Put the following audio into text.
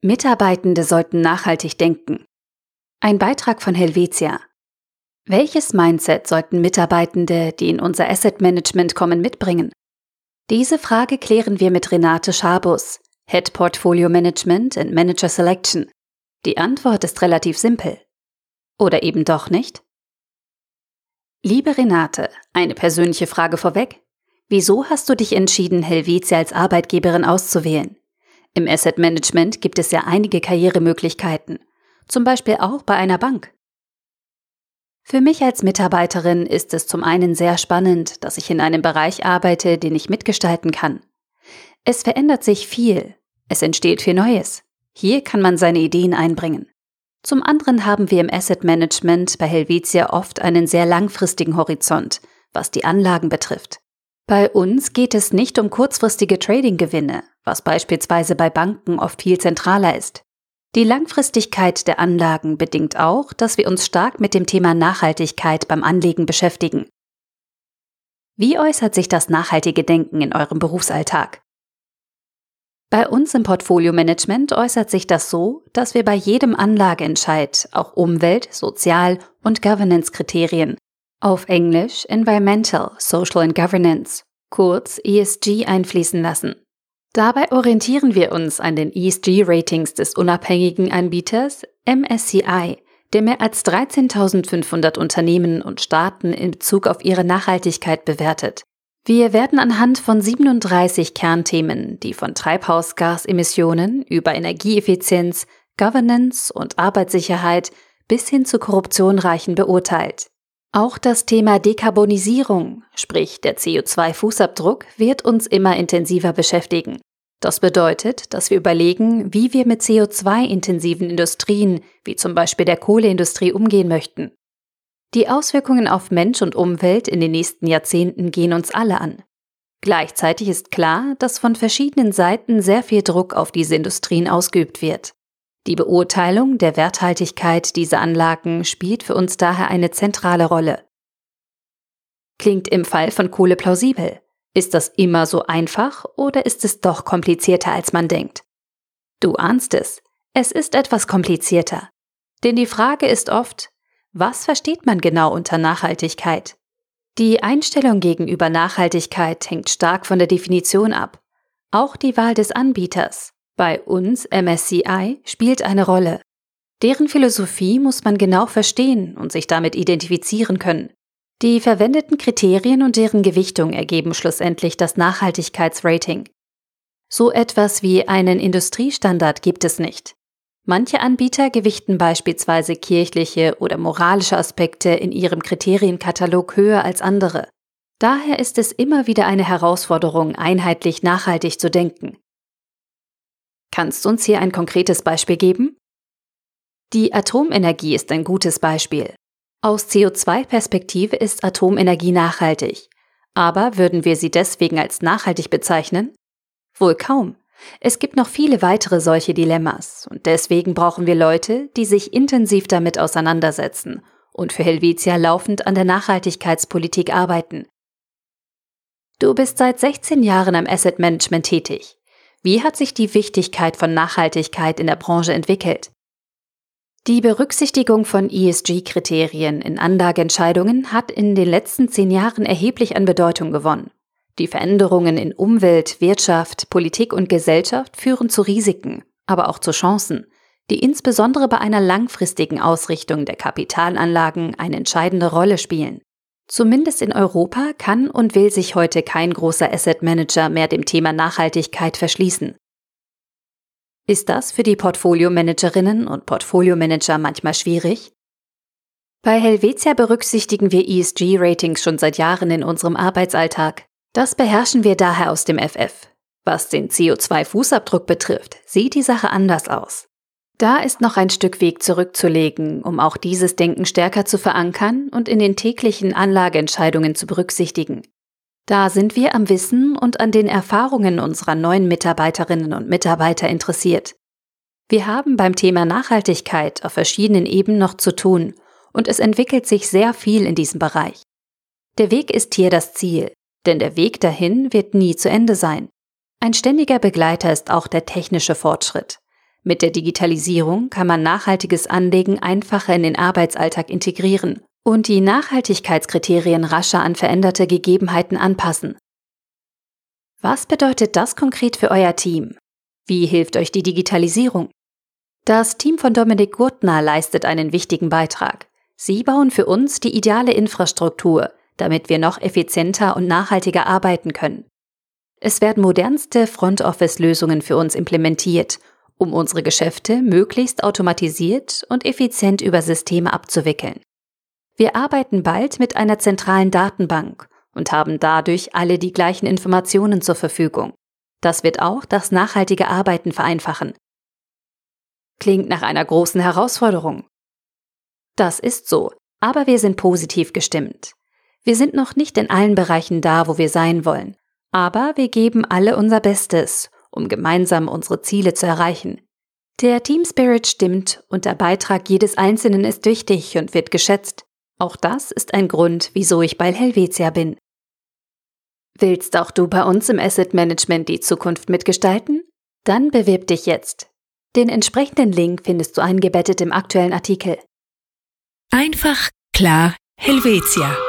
Mitarbeitende sollten nachhaltig denken. Ein Beitrag von Helvetia. Welches Mindset sollten Mitarbeitende, die in unser Asset Management kommen, mitbringen? Diese Frage klären wir mit Renate Schabus, Head Portfolio Management and Manager Selection. Die Antwort ist relativ simpel. Oder eben doch nicht? Liebe Renate, eine persönliche Frage vorweg. Wieso hast du dich entschieden, Helvetia als Arbeitgeberin auszuwählen? Im Asset Management gibt es ja einige Karrieremöglichkeiten, zum Beispiel auch bei einer Bank. Für mich als Mitarbeiterin ist es zum einen sehr spannend, dass ich in einem Bereich arbeite, den ich mitgestalten kann. Es verändert sich viel, es entsteht viel Neues. Hier kann man seine Ideen einbringen. Zum anderen haben wir im Asset Management bei Helvetia oft einen sehr langfristigen Horizont, was die Anlagen betrifft. Bei uns geht es nicht um kurzfristige Trading-Gewinne, was beispielsweise bei Banken oft viel zentraler ist. Die Langfristigkeit der Anlagen bedingt auch, dass wir uns stark mit dem Thema Nachhaltigkeit beim Anlegen beschäftigen. Wie äußert sich das nachhaltige Denken in eurem Berufsalltag? Bei uns im Portfolio-Management äußert sich das so, dass wir bei jedem Anlageentscheid auch Umwelt-, Sozial- und Governance-Kriterien, auf Englisch Environmental, Social and Governance, kurz ESG einfließen lassen. Dabei orientieren wir uns an den ESG-Ratings des unabhängigen Anbieters MSCI, der mehr als 13.500 Unternehmen und Staaten in Bezug auf ihre Nachhaltigkeit bewertet. Wir werden anhand von 37 Kernthemen, die von Treibhausgasemissionen über Energieeffizienz, Governance und Arbeitssicherheit bis hin zu Korruption reichen, beurteilt. Auch das Thema Dekarbonisierung, sprich der CO2-Fußabdruck, wird uns immer intensiver beschäftigen. Das bedeutet, dass wir überlegen, wie wir mit CO2-intensiven Industrien, wie zum Beispiel der Kohleindustrie, umgehen möchten. Die Auswirkungen auf Mensch und Umwelt in den nächsten Jahrzehnten gehen uns alle an. Gleichzeitig ist klar, dass von verschiedenen Seiten sehr viel Druck auf diese Industrien ausgeübt wird. Die Beurteilung der Werthaltigkeit dieser Anlagen spielt für uns daher eine zentrale Rolle. Klingt im Fall von Kohle plausibel. Ist das immer so einfach oder ist es doch komplizierter, als man denkt? Du ahnst es. Es ist etwas komplizierter. Denn die Frage ist oft, was versteht man genau unter Nachhaltigkeit? Die Einstellung gegenüber Nachhaltigkeit hängt stark von der Definition ab. Auch die Wahl des Anbieters, bei uns MSCI spielt eine Rolle. Deren Philosophie muss man genau verstehen und sich damit identifizieren können. Die verwendeten Kriterien und deren Gewichtung ergeben schlussendlich das Nachhaltigkeitsrating. So etwas wie einen Industriestandard gibt es nicht. Manche Anbieter gewichten beispielsweise kirchliche oder moralische Aspekte in ihrem Kriterienkatalog höher als andere. Daher ist es immer wieder eine Herausforderung, einheitlich nachhaltig zu denken. Kannst du uns hier ein konkretes Beispiel geben? Die Atomenergie ist ein gutes Beispiel. Aus CO2-Perspektive ist Atomenergie nachhaltig. Aber würden wir sie deswegen als nachhaltig bezeichnen? Wohl kaum. Es gibt noch viele weitere solche Dilemmas und deswegen brauchen wir Leute, die sich intensiv damit auseinandersetzen und für Helvetia laufend an der Nachhaltigkeitspolitik arbeiten. Du bist seit 16 Jahren am Asset Management tätig. Wie hat sich die Wichtigkeit von Nachhaltigkeit in der Branche entwickelt? Die Berücksichtigung von ESG-Kriterien in Anlageentscheidungen hat in den letzten zehn Jahren erheblich an Bedeutung gewonnen. Die Veränderungen in Umwelt, Wirtschaft, Politik und Gesellschaft führen zu Risiken, aber auch zu Chancen, die insbesondere bei einer langfristigen Ausrichtung der Kapitalanlagen eine entscheidende Rolle spielen. Zumindest in Europa kann und will sich heute kein großer Asset Manager mehr dem Thema Nachhaltigkeit verschließen. Ist das für die Portfolio-Managerinnen und Portfolio-Manager manchmal schwierig? Bei Helvetia berücksichtigen wir ESG-Ratings schon seit Jahren in unserem Arbeitsalltag. Das beherrschen wir daher aus dem FF. Was den CO2-Fußabdruck betrifft, sieht die Sache anders aus. Da ist noch ein Stück Weg zurückzulegen, um auch dieses Denken stärker zu verankern und in den täglichen Anlageentscheidungen zu berücksichtigen. Da sind wir am Wissen und an den Erfahrungen unserer neuen Mitarbeiterinnen und Mitarbeiter interessiert. Wir haben beim Thema Nachhaltigkeit auf verschiedenen Ebenen noch zu tun und es entwickelt sich sehr viel in diesem Bereich. Der Weg ist hier das Ziel, denn der Weg dahin wird nie zu Ende sein. Ein ständiger Begleiter ist auch der technische Fortschritt. Mit der Digitalisierung kann man nachhaltiges Anlegen einfacher in den Arbeitsalltag integrieren und die Nachhaltigkeitskriterien rascher an veränderte Gegebenheiten anpassen. Was bedeutet das konkret für euer Team? Wie hilft euch die Digitalisierung? Das Team von Dominik Gurtner leistet einen wichtigen Beitrag. Sie bauen für uns die ideale Infrastruktur, damit wir noch effizienter und nachhaltiger arbeiten können. Es werden modernste Front-Office-Lösungen für uns implementiert, um unsere Geschäfte möglichst automatisiert und effizient über Systeme abzuwickeln. Wir arbeiten bald mit einer zentralen Datenbank und haben dadurch alle die gleichen Informationen zur Verfügung. Das wird auch das nachhaltige Arbeiten vereinfachen. Klingt nach einer großen Herausforderung. Das ist so, aber wir sind positiv gestimmt. Wir sind noch nicht in allen Bereichen da, wo wir sein wollen, aber wir geben alle unser Bestes, um gemeinsam unsere Ziele zu erreichen. Der Team Spirit stimmt und der Beitrag jedes Einzelnen ist wichtig und wird geschätzt. Auch das ist ein Grund, wieso ich bei Helvetia bin. Willst auch du bei uns im Asset Management die Zukunft mitgestalten? Dann bewirb dich jetzt. Den entsprechenden Link findest du eingebettet im aktuellen Artikel. Einfach, klar, Helvetia.